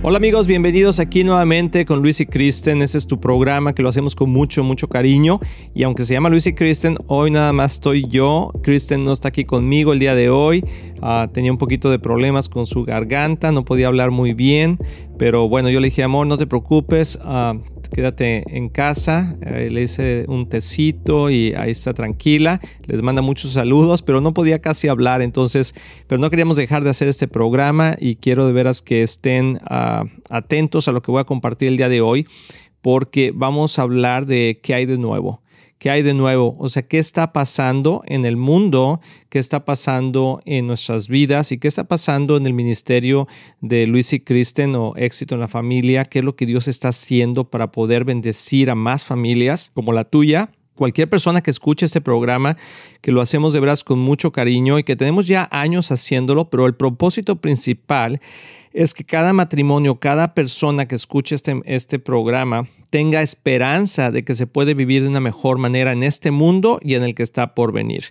Hola amigos, bienvenidos aquí nuevamente con Luis y Kristen. Este es tu programa que lo hacemos con mucho, mucho cariño. Y aunque se llama Luis y Kristen, hoy nada más estoy yo. Kristen no está aquí conmigo el día de hoy. Ah, tenía un poquito de problemas con su garganta, no podía hablar muy bien. Pero bueno, yo le dije, amor, no te preocupes. Ah, quédate en casa, eh, le hice un tecito y ahí está tranquila, les manda muchos saludos, pero no podía casi hablar, entonces, pero no queríamos dejar de hacer este programa y quiero de veras que estén ah, atentos a lo que voy a compartir el día de hoy, porque vamos a hablar de qué hay de nuevo. ¿Qué hay de nuevo? O sea, ¿qué está pasando en el mundo? ¿Qué está pasando en nuestras vidas? ¿Y qué está pasando en el ministerio de Luis y Kristen o Éxito en la Familia? ¿Qué es lo que Dios está haciendo para poder bendecir a más familias como la tuya? Cualquier persona que escuche este programa, que lo hacemos de veras con mucho cariño y que tenemos ya años haciéndolo, pero el propósito principal es que cada matrimonio, cada persona que escuche este, este programa tenga esperanza de que se puede vivir de una mejor manera en este mundo y en el que está por venir.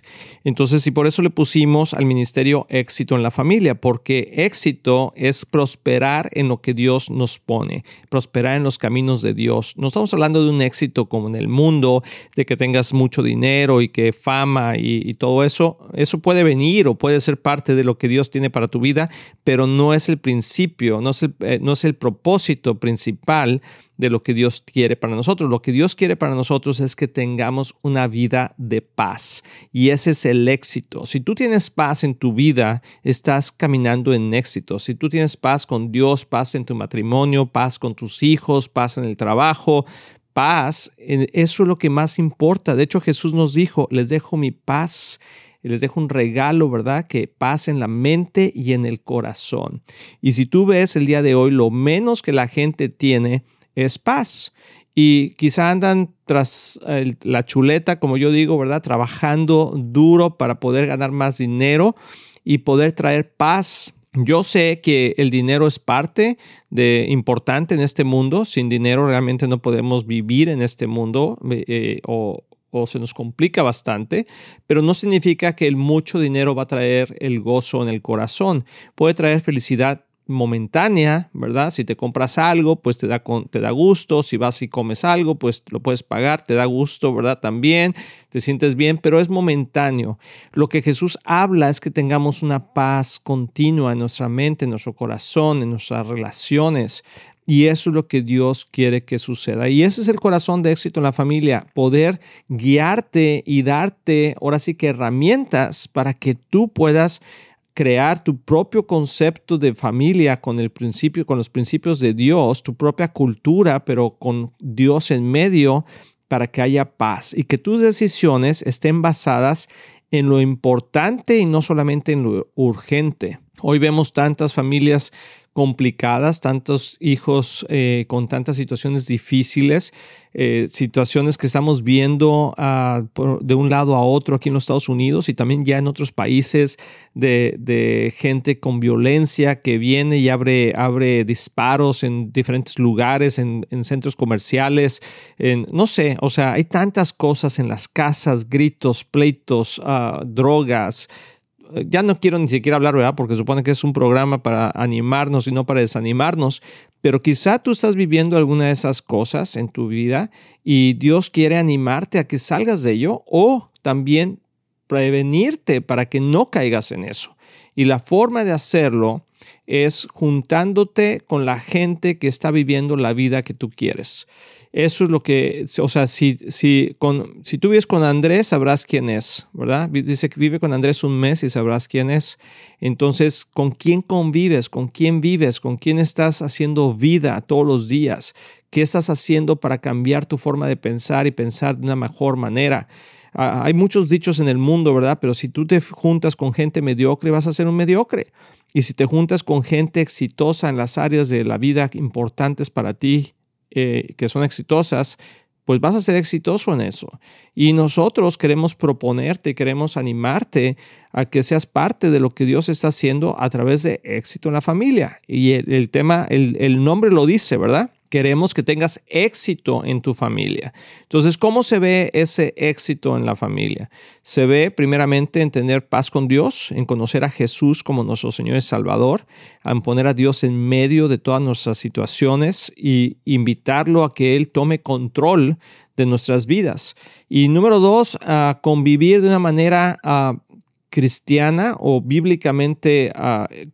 Entonces, y por eso le pusimos al ministerio éxito en la familia, porque éxito es prosperar en lo que Dios nos pone, prosperar en los caminos de Dios. No estamos hablando de un éxito como en el mundo, de que tengas mucho dinero y que fama y, todo eso. Eso puede venir o puede ser parte de lo que Dios tiene para tu vida, pero no es el principio, no es el, eh, no es el propósito principal de lo que Dios quiere para nosotros. Lo que Dios quiere para nosotros es que tengamos una vida de paz y ese es el éxito. Si tú tienes paz en tu vida, estás caminando en éxito. Si tú tienes paz con Dios, paz en tu matrimonio, paz con tus hijos, paz en el trabajo, paz, eso es lo que más importa. De hecho, Jesús nos dijo, les dejo mi paz les dejo un regalo, ¿verdad? Que paz en la mente y en el corazón. Y si tú ves el día de hoy, lo menos que la gente tiene es paz. Y quizá andan tras la chuleta, como yo digo, ¿verdad? Trabajando duro para poder ganar más dinero y poder traer paz. Yo sé que el dinero es parte de importante en este mundo. Sin dinero realmente no podemos vivir en este mundo eh, o, o se nos complica bastante, pero no significa que el mucho dinero va a traer el gozo en el corazón. Puede traer felicidad momentánea, ¿verdad? Si te compras algo, pues te da, te da gusto, si vas y comes algo, pues lo puedes pagar, te da gusto, ¿verdad? También te sientes bien, pero es momentáneo. Lo que Jesús habla es que tengamos una paz continua en nuestra mente, en nuestro corazón, en nuestras relaciones. Y eso es lo que Dios quiere que suceda. Y ese es el corazón de éxito en la familia, poder guiarte y darte ahora sí que herramientas para que tú puedas crear tu propio concepto de familia con el principio, con los principios de Dios, tu propia cultura, pero con Dios en medio para que haya paz y que tus decisiones estén basadas en lo importante y no solamente en lo urgente. Hoy vemos tantas familias complicadas, tantos hijos eh, con tantas situaciones difíciles, eh, situaciones que estamos viendo ah, de un lado a otro aquí en los Estados Unidos y también ya en otros países de, gente con violencia que viene y abre, abre disparos en diferentes lugares, en, centros comerciales, en, no sé, o sea, hay tantas cosas en las casas, gritos, pleitos, ah, drogas, ya no quiero ni siquiera hablar, ¿verdad? Porque supone que es un programa para animarnos y no para desanimarnos, pero quizá tú estás viviendo alguna de esas cosas en tu vida y Dios quiere animarte a que salgas de ello o también prevenirte para que no caigas en eso. Y la forma de hacerlo es juntándote con la gente que está viviendo la vida que tú quieres. Eso es lo que, o sea, si, si, con, si tú vives con Andrés, sabrás quién es, ¿verdad? Dice que vive con Andrés un mes y sabrás quién es. Entonces, ¿con quién convives? ¿Con quién vives? ¿Con quién estás haciendo vida todos los días? ¿Qué estás haciendo para cambiar tu forma de pensar y pensar de una mejor manera? Ah, hay muchos dichos en el mundo, ¿verdad? Pero si tú te juntas con gente mediocre, vas a ser un mediocre. Y si te juntas con gente exitosa en las áreas de la vida importantes para ti, eh, que son exitosas, pues vas a ser exitoso en eso. Y nosotros queremos proponerte, queremos animarte a que seas parte de lo que Dios está haciendo a través de éxito en la familia. Y el, tema, el, el nombre lo dice, ¿verdad? Queremos que tengas éxito en tu familia. Entonces, ¿cómo se ve ese éxito en la familia? Se ve primeramente en tener paz con Dios, en conocer a Jesús como nuestro Señor y Salvador, en poner a Dios en medio de todas nuestras situaciones y invitarlo a que Él tome control de nuestras vidas. Y número dos, a convivir de una manera cristiana o bíblicamente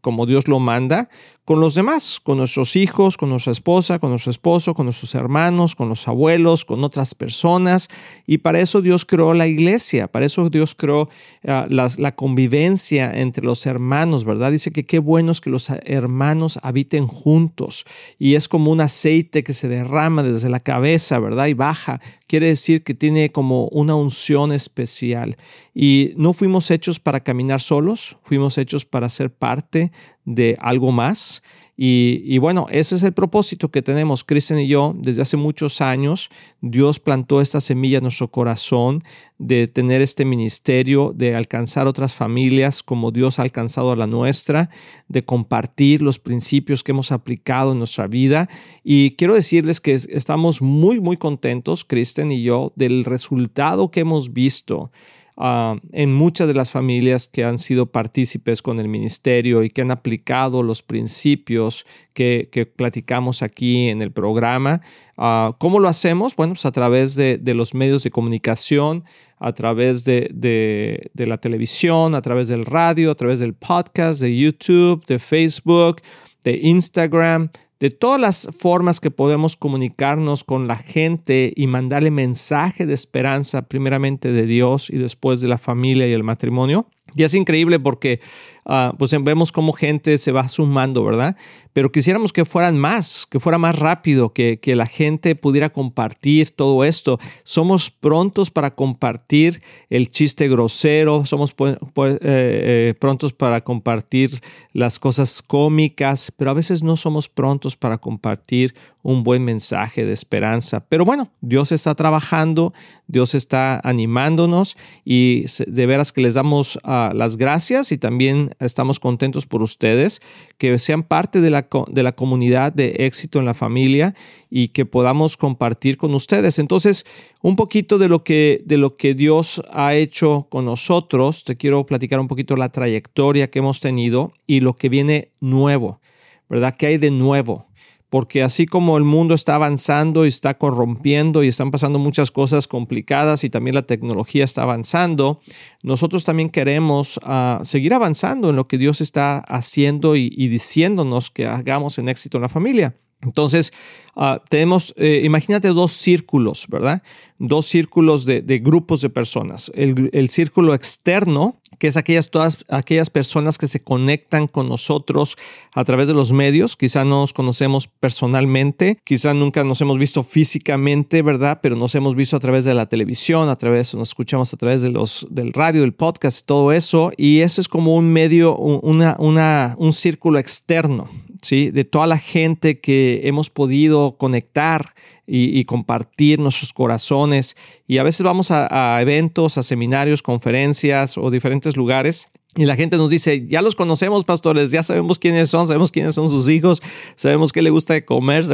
como Dios lo manda, con los demás, con nuestros hijos, con nuestra esposa, con nuestro esposo, con nuestros hermanos, con los abuelos, con otras personas. Y para eso Dios creó la iglesia, para eso Dios creó ah, la convivencia entre los hermanos, ¿verdad? Dice que qué bueno es que los hermanos habiten juntos. Y es como un aceite que se derrama desde la cabeza, ¿verdad? Y baja. Quiere decir que tiene como una unción especial. Y no fuimos hechos para caminar solos, fuimos hechos para ser parte de algo más. Y, bueno, ese es el propósito que tenemos, Cristian y yo, desde hace muchos años. Dios plantó esta semilla en nuestro corazón de tener este ministerio, de alcanzar otras familias como Dios ha alcanzado a la nuestra, de compartir los principios que hemos aplicado en nuestra vida. Y quiero decirles que estamos muy, muy contentos, Cristian y yo, del resultado que hemos visto Ah, en muchas de las familias que han sido partícipes con el ministerio y que han aplicado los principios que, platicamos aquí en el programa. Ah, ¿Cómo lo hacemos? Bueno, pues a través de, los medios de comunicación, a través de, de la televisión, a través del radio, a través del podcast, de YouTube, de Facebook, de Instagram, de todas las formas que podemos comunicarnos con la gente y mandarle mensaje de esperanza, primeramente de Dios y después de la familia y el matrimonio. Y es increíble porque ah, pues vemos cómo gente se va sumando, ¿verdad? Pero quisiéramos que fueran más, que fuera más rápido, que, que la gente pudiera compartir todo esto. Somos prontos para compartir el chiste grosero, somos eh, eh, prontos para compartir las cosas cómicas, pero a veces no somos prontos para compartir un buen mensaje de esperanza. Pero bueno, Dios está trabajando, Dios está animándonos y de veras que les damos las gracias y también estamos contentos por ustedes, que sean parte de la, de la comunidad de éxito en la familia y que podamos compartir con ustedes. Entonces, un poquito de lo que, de lo que Dios ha hecho con nosotros, te quiero platicar un poquito la trayectoria que hemos tenido y lo que viene nuevo, ¿verdad? ¿Qué hay de nuevo? Porque así como el mundo está avanzando y está corrompiendo y están pasando muchas cosas complicadas y también la tecnología está avanzando, nosotros también queremos ah, seguir avanzando en lo que Dios está haciendo y, diciéndonos que hagamos en éxito en la familia. Entonces, ah, tenemos, eh, imagínate dos círculos, ¿verdad? Dos círculos de, grupos de personas. El, el, círculo externo, que es aquellas, todas aquellas personas que se conectan con nosotros a través de los medios. Quizá no nos conocemos personalmente, quizá nunca nos hemos visto físicamente, ¿verdad? Pero nos hemos visto a través de la televisión, a través, nos escuchamos a través de los, del radio, del podcast, todo eso. Y eso es como un medio, una, una, un círculo externo, De toda la gente que hemos podido conectar y, compartir nuestros corazones. Y a veces vamos a, eventos, a seminarios, conferencias o diferentes lugares. Y la gente nos dice, ya los conocemos, pastores, ya sabemos quiénes son, sabemos quiénes son sus hijos, sabemos qué le gusta de comer,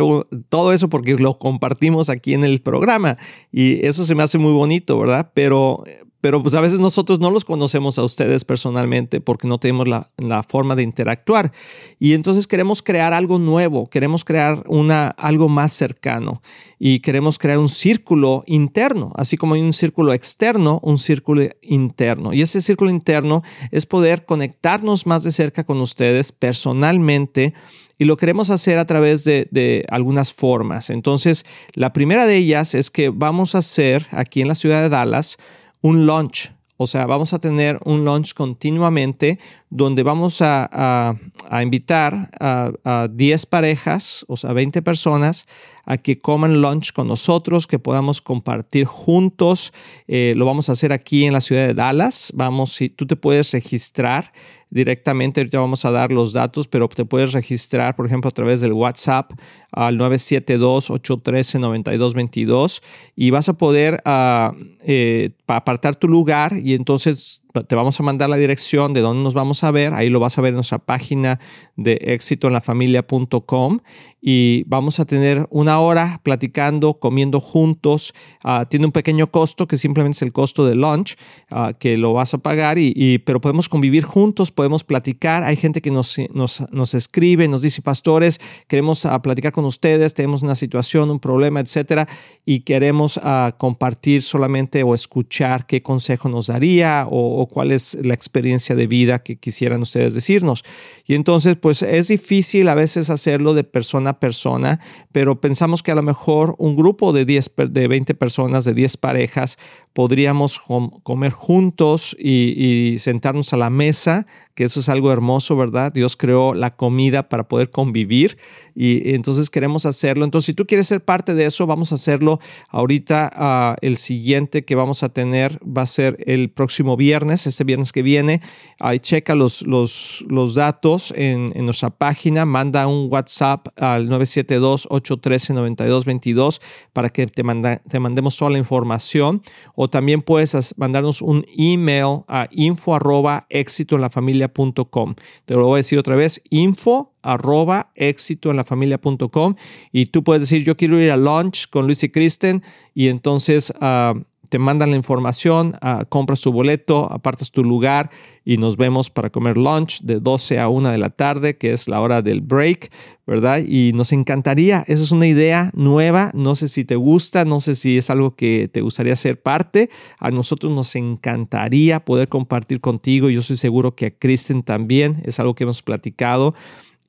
todo eso porque lo compartimos aquí en el programa. Y eso se me hace muy bonito, ¿verdad? Pero, pero pues a veces nosotros no los conocemos a ustedes personalmente porque no tenemos la, forma de interactuar. Y entonces queremos crear algo nuevo, queremos crear una, algo más cercano y queremos crear un círculo interno, así como hay un círculo externo, un círculo interno. Y ese círculo interno es poder conectarnos más de cerca con ustedes personalmente y lo queremos hacer a través de, de, algunas formas. Entonces, la primera de ellas es que vamos a hacer aquí en la ciudad de Dallas un launch. O sea, vamos a tener un launch continuamente donde vamos a, invitar a, 10 parejas, o sea, 20 personas, a que coman lunch con nosotros, que podamos compartir juntos. Eh, lo vamos a hacer aquí en la ciudad de Dallas. Vamos, si tú te puedes registrar directamente. Ahorita vamos a dar los datos, pero te puedes registrar, por ejemplo, a través del WhatsApp al 972-813-9222 y vas a poder uh, eh, apartar tu lugar y entonces te vamos a mandar la dirección de dónde nos vamos a ver. Ahí lo vas a ver en nuestra página de éxitoenlafamilia.com y vamos a tener una hora platicando, comiendo juntos. Uh, tiene un pequeño costo que simplemente es el costo de lunch uh, que lo vas a pagar, y, pero podemos convivir juntos, podemos platicar. Hay gente que nos, nos, nos escribe, nos dice, pastores, queremos platicar con ustedes, tenemos una situación, un problema, etcétera, y queremos compartir solamente o escuchar qué consejo nos daría o, cuál es la experiencia de vida que quisieran ustedes decirnos. Y entonces, pues es difícil a veces hacerlo de persona persona, pero pensamos que a lo mejor un grupo de 10, de 20 personas, de 10 parejas, podríamos comer juntos y, sentarnos a la mesa, que eso es algo hermoso, ¿verdad? Dios creó la comida para poder convivir y entonces queremos hacerlo. Entonces, si tú quieres ser parte de eso, vamos a hacerlo ahorita. Uh, el siguiente que vamos a tener va a ser el próximo viernes, este viernes que viene. Ahí checa los, los, los datos en, en nuestra página, manda un WhatsApp al 972-813-9222 para que te, manda, te mandemos toda la información o también puedes mandarnos un email a info arroba éxito en la familia Te lo voy a decir otra vez, info arroba éxito en la familia y tú puedes decir yo quiero ir a lunch con Luis y Kristen y entonces uh, te mandan la información, uh, compras tu boleto, apartas tu lugar y nos vemos para comer lunch de 12 a 1 de la tarde, que es la hora del break, ¿verdad? Y nos encantaría, esa es una idea nueva, no sé si te gusta, no sé si es algo que te gustaría ser parte, a nosotros nos encantaría poder compartir contigo, yo soy seguro que a Kristen también, es algo que hemos platicado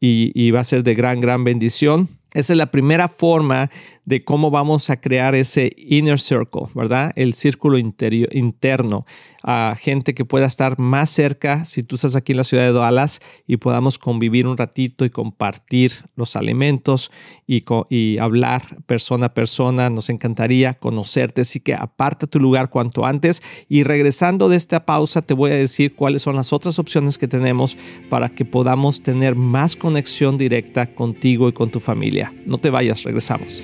y, y va a ser de gran, gran bendición. Esa es la primera forma de cómo vamos a crear ese inner circle, ¿verdad? El círculo interno, a gente que pueda estar más cerca, si tú estás aquí en la ciudad de Dallas, y podamos convivir un ratito y compartir los alimentos y, y hablar persona a persona. Nos encantaría conocerte, así que aparta tu lugar cuanto antes. Y regresando de esta pausa, te voy a decir cuáles son las otras opciones que tenemos para que podamos tener más conexión directa contigo y con tu familia. No te vayas, regresamos.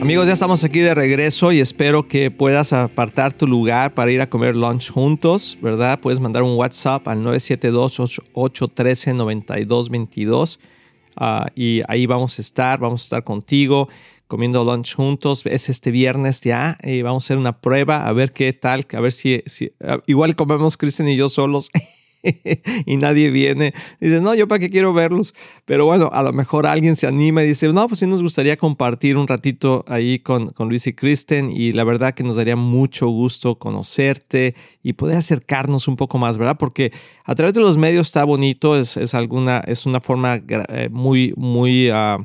Amigos, ya estamos aquí de regreso y espero que puedas apartar tu lugar para ir a comer lunch juntos, ¿verdad? Puedes mandar un WhatsApp al 972-813-9222 uh, y ahí vamos a estar, vamos a estar contigo comiendo lunch juntos. Es este viernes ya y vamos a hacer una prueba a ver qué tal, a ver si, uh, igual comemos Cristian y yo solos. y nadie viene. Dice, no, yo para qué quiero verlos. Pero bueno, a lo mejor alguien se anima y dice, no, pues sí nos gustaría compartir un ratito ahí con, con Luis y Kristen y la verdad que nos daría mucho gusto conocerte y poder acercarnos un poco más, ¿verdad? Porque a través de los medios está bonito, es, es alguna, es una forma eh, muy, muy... Uh,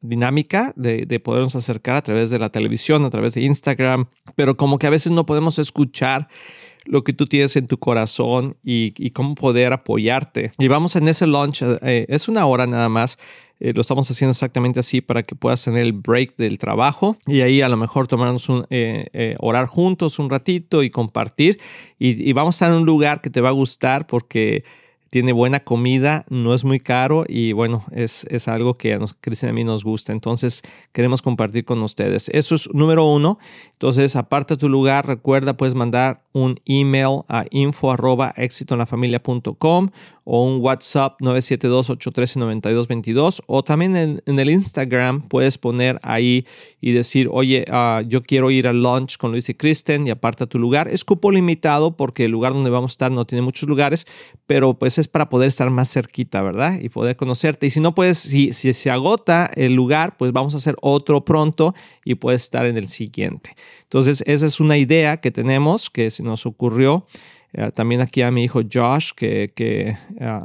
dinámica de, de, podernos acercar a través de la televisión, a través de Instagram, pero como que a veces no podemos escuchar lo que tú tienes en tu corazón y, cómo poder apoyarte. Y vamos en ese launch, eh, es una hora nada más. Eh, lo estamos haciendo exactamente así para que puedas tener el break del trabajo y ahí a lo mejor tomarnos un eh, orar juntos un ratito y compartir. Y, y, vamos a estar en un lugar que te va a gustar porque tiene buena comida, no es muy caro y bueno, es, es algo que a nos, Cristian a mí nos gusta. Entonces queremos compartir con ustedes. Eso es número uno. Entonces, aparta tu lugar. Recuerda, puedes mandar un email a info arroba o un WhatsApp 972-813-9222 o también en, el Instagram puedes poner ahí y decir, oye, ah, yo quiero ir al lunch con Luis y Kristen y aparta tu lugar. Es cupo limitado porque el lugar donde vamos a estar no tiene muchos lugares, pero pues es para poder estar más cerquita, ¿verdad? Y poder conocerte. Y si no puedes, si, se agota el lugar, pues vamos a hacer otro pronto y puedes estar en el siguiente. Entonces, esa es una idea que tenemos que se nos ocurrió. Eh, también aquí a mi hijo Josh, que, eh,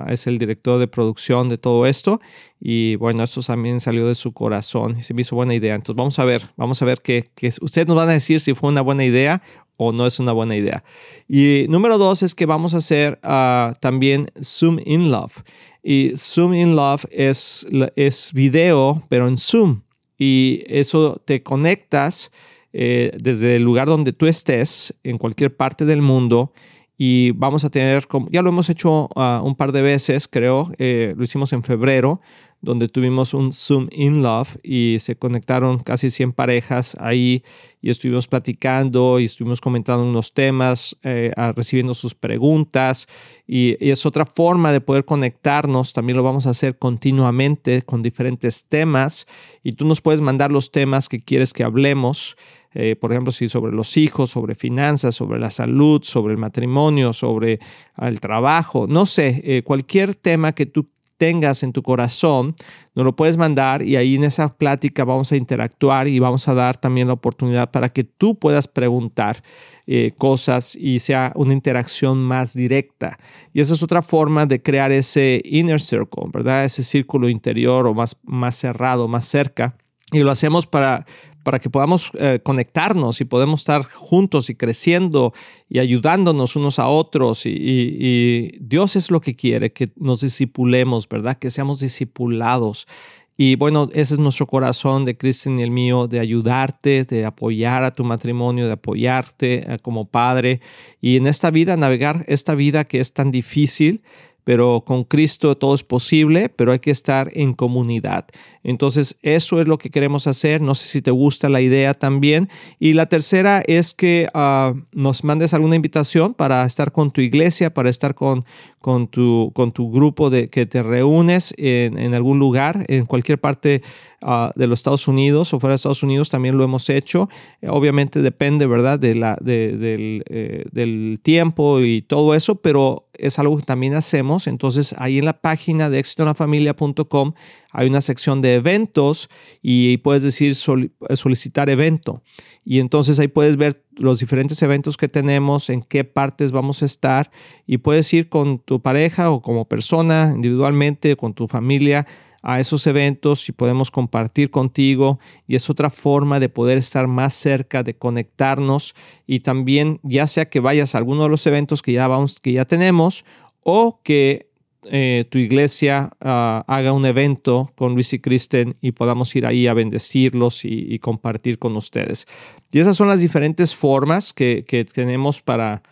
es el director de producción de todo esto. Y bueno, esto también salió de su corazón y se me hizo buena idea. Entonces vamos a ver, vamos a ver qué ustedes nos van a decir si fue una buena idea o no es una buena idea. Y número dos es que vamos a hacer uh, también Zoom in Love. Y Zoom in Love es, es video, pero en Zoom. Y eso te conectas eh, desde el lugar donde tú estés, en cualquier parte del mundo, y vamos a tener, ya lo hemos hecho ah, un par de veces, creo, eh, lo hicimos en febrero, donde tuvimos un Zoom in Love y se conectaron casi 100 parejas ahí y estuvimos platicando y estuvimos comentando unos temas, eh, recibiendo sus preguntas y, es otra forma de poder conectarnos. También lo vamos a hacer continuamente con diferentes temas y tú nos puedes mandar los temas que quieres que hablemos. Eh, por ejemplo, si sobre los hijos, sobre finanzas, sobre la salud, sobre el matrimonio, sobre el trabajo, no sé, eh, cualquier tema que tú tengas en tu corazón, nos lo puedes mandar y ahí en esa plática vamos a interactuar y vamos a dar también la oportunidad para que tú puedas preguntar eh, cosas y sea una interacción más directa. Y esa es otra forma de crear ese inner circle, ¿verdad? Ese círculo interior o más, más cerrado, más cerca. Y lo hacemos para para que podamos eh, conectarnos y podemos estar juntos y creciendo y ayudándonos unos a otros. Y, Dios es lo que quiere, que nos disipulemos, ¿verdad? Que seamos discipulados. Y bueno, ese es nuestro corazón de Cristian y el mío, de ayudarte, de apoyar a tu matrimonio, de apoyarte eh, como padre. Y en esta vida, navegar esta vida que es tan difícil, pero con Cristo todo es posible, pero hay que estar en comunidad. Entonces, eso es lo que queremos hacer. No sé si te gusta la idea también. Y la tercera es que ah, nos mandes alguna invitación para estar con tu iglesia, para estar con, con, tu, con tu grupo de que te reúnes en, en algún lugar, en cualquier parte Ah, de los Estados Unidos o fuera de Estados Unidos también lo hemos hecho. obviamente depende, ¿verdad?, de la, del, eh, del, tiempo y todo eso, pero es algo que también hacemos. Entonces, ahí en la página de éxitonafamilia.com hay una sección de eventos y puedes decir solicitar evento. Y entonces ahí puedes ver los diferentes eventos que tenemos, en qué partes vamos a estar y puedes ir con tu pareja o como persona individualmente, con tu familia a esos eventos y podemos compartir contigo y es otra forma de poder estar más cerca, de conectarnos y también ya sea que vayas a alguno de los eventos que ya, vamos, que ya tenemos o que eh, tu iglesia ah, haga un evento con Luis y Kristen y podamos ir ahí a bendecirlos y, compartir con ustedes. Y esas son las diferentes formas que, que tenemos para,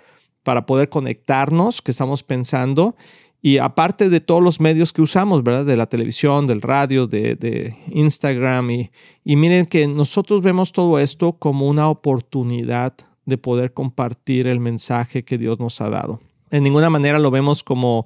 para poder conectarnos, que estamos pensando. Y aparte de todos los medios que usamos, ¿verdad? De la televisión, del radio, de, Instagram. Y, y, miren que nosotros vemos todo esto como una oportunidad de poder compartir el mensaje que Dios nos ha dado. En ninguna manera lo vemos como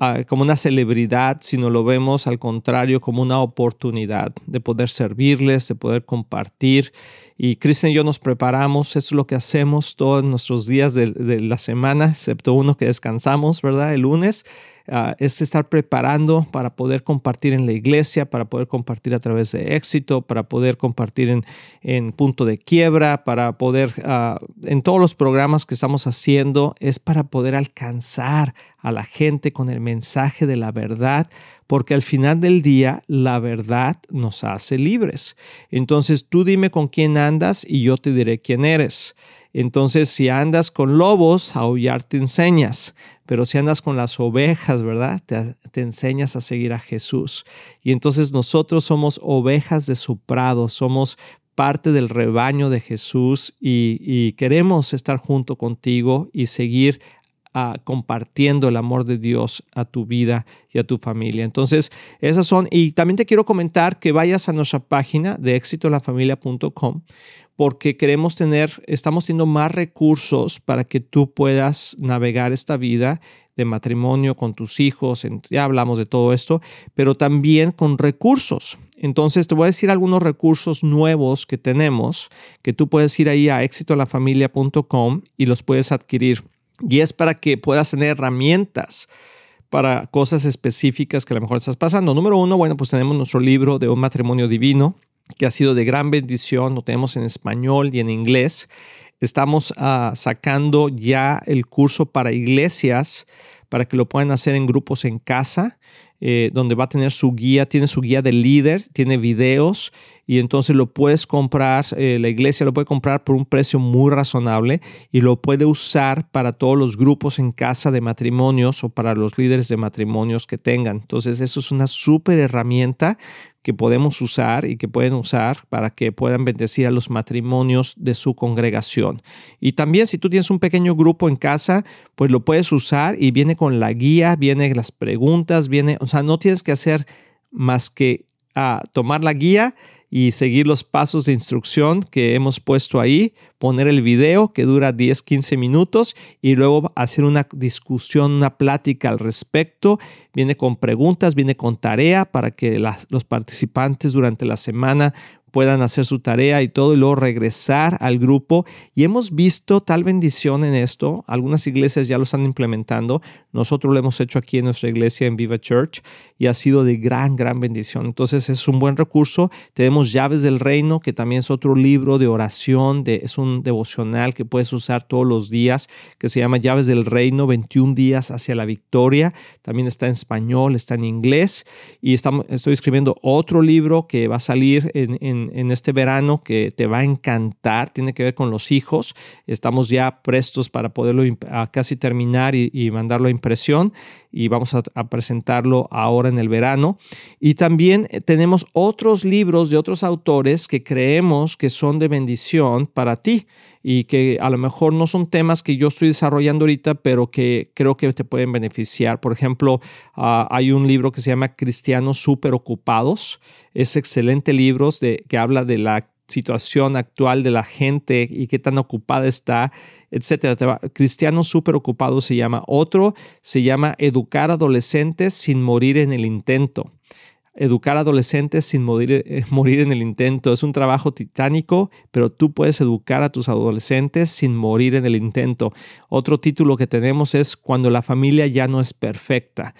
ah, como una celebridad, sino lo vemos al contrario como una oportunidad de poder servirles, de poder compartir. Y Cristian y yo nos preparamos, es lo que hacemos todos nuestros días de, de la semana, excepto uno que descansamos, ¿verdad? El lunes Ah, es estar preparando para poder compartir en la iglesia, para poder compartir a través de éxito, para poder compartir en, punto de quiebra, para poder, ah, en todos los programas que estamos haciendo, es para poder alcanzar a la gente con el mensaje de la verdad, porque al final del día la verdad nos hace libres. Entonces tú dime con quién andas y yo te diré quién eres. Entonces, si andas con lobos, aullar te enseñas, pero si andas con las ovejas, ¿verdad? Te, enseñas a seguir a Jesús. Y entonces nosotros somos ovejas de su prado, somos parte del rebaño de Jesús y, queremos estar junto contigo y seguir ah, compartiendo el amor de Dios a tu vida y a tu familia. Entonces, esas son, y también te quiero comentar que vayas a nuestra página de éxitolafamilia.com porque queremos tener, estamos teniendo más recursos para que tú puedas navegar esta vida de matrimonio con tus hijos, ya hablamos de todo esto, pero también con recursos. Entonces te voy a decir algunos recursos nuevos que tenemos, que tú puedes ir ahí a exitolafamilia.com y los puedes adquirir. Y es para que puedas tener herramientas para cosas específicas que a lo mejor estás pasando. Número uno, bueno, pues tenemos nuestro libro de un matrimonio divino que ha sido de gran bendición, lo tenemos en español y en inglés. Estamos ah, sacando ya el curso para iglesias para que lo puedan hacer en grupos en casa, eh, donde va a tener su guía, tiene su guía de líder, tiene videos y entonces lo puedes comprar, eh, la iglesia lo puede comprar por un precio muy razonable y lo puede usar para todos los grupos en casa de matrimonios o para los líderes de matrimonios que tengan. Entonces eso es una súper herramienta que podemos usar y que pueden usar para que puedan bendecir a los matrimonios de su congregación. Y también si tú tienes un pequeño grupo en casa, pues lo puedes usar y viene con la guía, viene las preguntas, viene, sea, no tienes que hacer más que ah, tomar la guía y seguir los pasos de instrucción que hemos puesto ahí, poner el video que dura 10, 15 minutos y luego hacer una discusión, una plática al respecto. Viene con preguntas, viene con tarea para que los participantes durante la semana puedan hacer su tarea y todo y luego regresar al grupo. Y hemos visto tal bendición en esto. Algunas iglesias ya lo están implementando. Nosotros lo hemos hecho aquí en nuestra iglesia en Viva Church y ha sido de gran, gran bendición. Entonces es un buen recurso. Tenemos Llaves del Reino, que también es otro libro de oración, de, es un devocional que puedes usar todos los días, que se llama Llaves del Reino, 21 días hacia la victoria. También está en español, está en inglés. Y estamos, estoy escribiendo otro libro que va a salir en en, este verano que te va a encantar, tiene que ver con los hijos. Estamos ya prestos para poderlo casi terminar y, mandarlo a impresión y vamos a, presentarlo ahora en el verano. Y también eh, tenemos otros libros de otros autores que creemos que son de bendición para ti y que a lo mejor no son temas que yo estoy desarrollando ahorita, pero que creo que te pueden beneficiar. Por ejemplo, ah, hay un libro que se llama Cristianos Super Ocupados. Es excelente libro de, que habla de la situación actual de la gente y qué tan ocupada está, etcétera. Cristianos súper ocupados se llama. Otro se llama Educar adolescentes sin morir en el intento. Educar adolescentes sin morir, eh, morir en el intento es un trabajo titánico, pero tú puedes educar a tus adolescentes sin morir en el intento. Otro título que tenemos es Cuando la familia ya no es perfecta.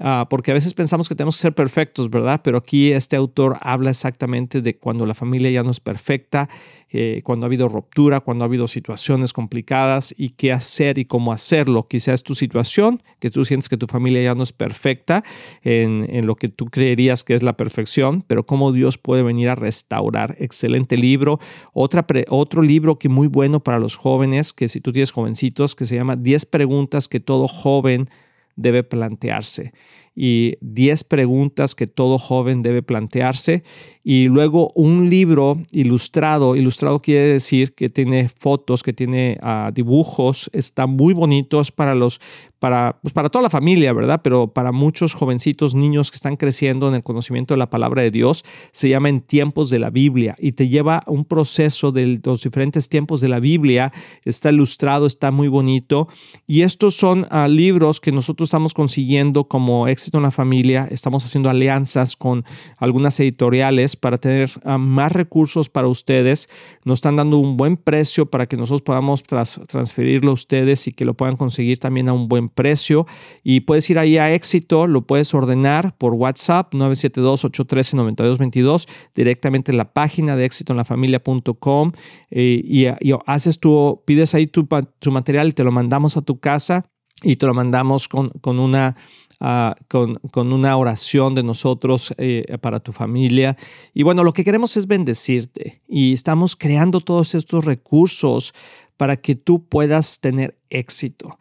Ah, porque a veces pensamos que tenemos que ser perfectos, ¿verdad? Pero aquí este autor habla exactamente de cuando la familia ya no es perfecta, eh, cuando ha habido ruptura, cuando ha habido situaciones complicadas y qué hacer y cómo hacerlo. Quizás tu situación, que tú sientes que tu familia ya no es perfecta en, en lo que tú creerías que es la perfección, pero cómo Dios puede venir a restaurar. Excelente libro. Otra otro libro que muy bueno para los jóvenes, que si tú tienes jovencitos, que se llama 10 preguntas que todo joven debe plantearse. Y 10 preguntas que todo joven debe plantearse. Y luego un libro ilustrado. Ilustrado quiere decir que tiene fotos, que tiene ah, dibujos, está muy bonitos para los para, pues para toda la familia, ¿verdad? Pero para muchos jovencitos, niños que están creciendo en el conocimiento de la palabra de Dios, se llama En tiempos de la Biblia y te lleva un proceso de los diferentes tiempos de la Biblia. Está ilustrado, está muy bonito. Y estos son ah, libros que nosotros estamos consiguiendo como éxito en la familia. Estamos haciendo alianzas con algunas editoriales para tener ah, más recursos para ustedes. Nos están dando un buen precio para que nosotros podamos transferirlo a ustedes y que lo puedan conseguir también a un buen precio. Y puedes ir ahí a éxito, lo puedes ordenar por WhatsApp 972-813-9222 directamente en la página de éxitoenlafamilia.com eh, y, y, haces tu, pides ahí tu, tu material y te lo mandamos a tu casa y te lo mandamos con, con una Ah, con, una oración de nosotros eh, para tu familia. Y bueno, lo que queremos es bendecirte y estamos creando todos estos recursos para que tú puedas tener éxito.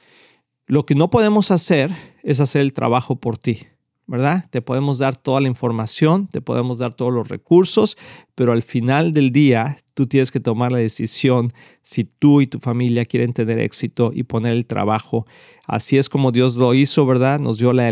Lo que no podemos hacer es hacer el trabajo por ti. ¿verdad? Te podemos dar toda la información, te podemos dar todos los recursos, pero al final del día tú tienes que tomar la decisión si tú y tu familia quieren tener éxito y poner el trabajo. Así es como Dios lo hizo, ¿verdad? Nos dio la,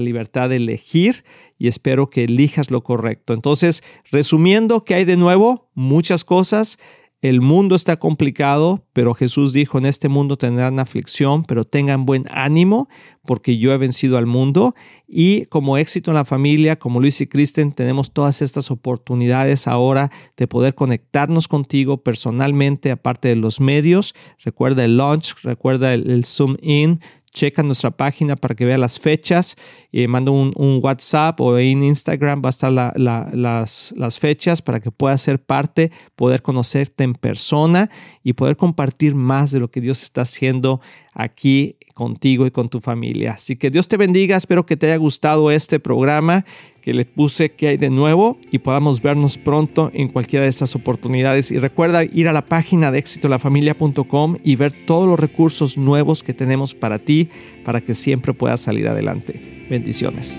libertad de elegir y espero que elijas lo correcto. Entonces, resumiendo, ¿qué hay de nuevo? Muchas cosas. El mundo está complicado, pero Jesús dijo, en este mundo tendrán aflicción, pero tengan buen ánimo, porque yo he vencido al mundo. Y como éxito en la familia, como Luis y Kristen, tenemos todas estas oportunidades ahora de poder conectarnos contigo personalmente, aparte de los medios. Recuerda el launch, recuerda el, Zoom In, checa nuestra página para que vea las fechas, y manda un, WhatsApp o en Instagram va a estar las, las fechas para que puedas ser parte, poder conocerte en persona y poder compartir más de lo que Dios está haciendo aquí contigo y con tu familia. Así que Dios te bendiga, espero que te haya gustado este programa que le puse que hay de nuevo y podamos vernos pronto en cualquiera de esas oportunidades. Y recuerda ir a la página de éxitolafamilia.com y ver todos los recursos nuevos que tenemos para ti, para que siempre puedas salir adelante. Bendiciones.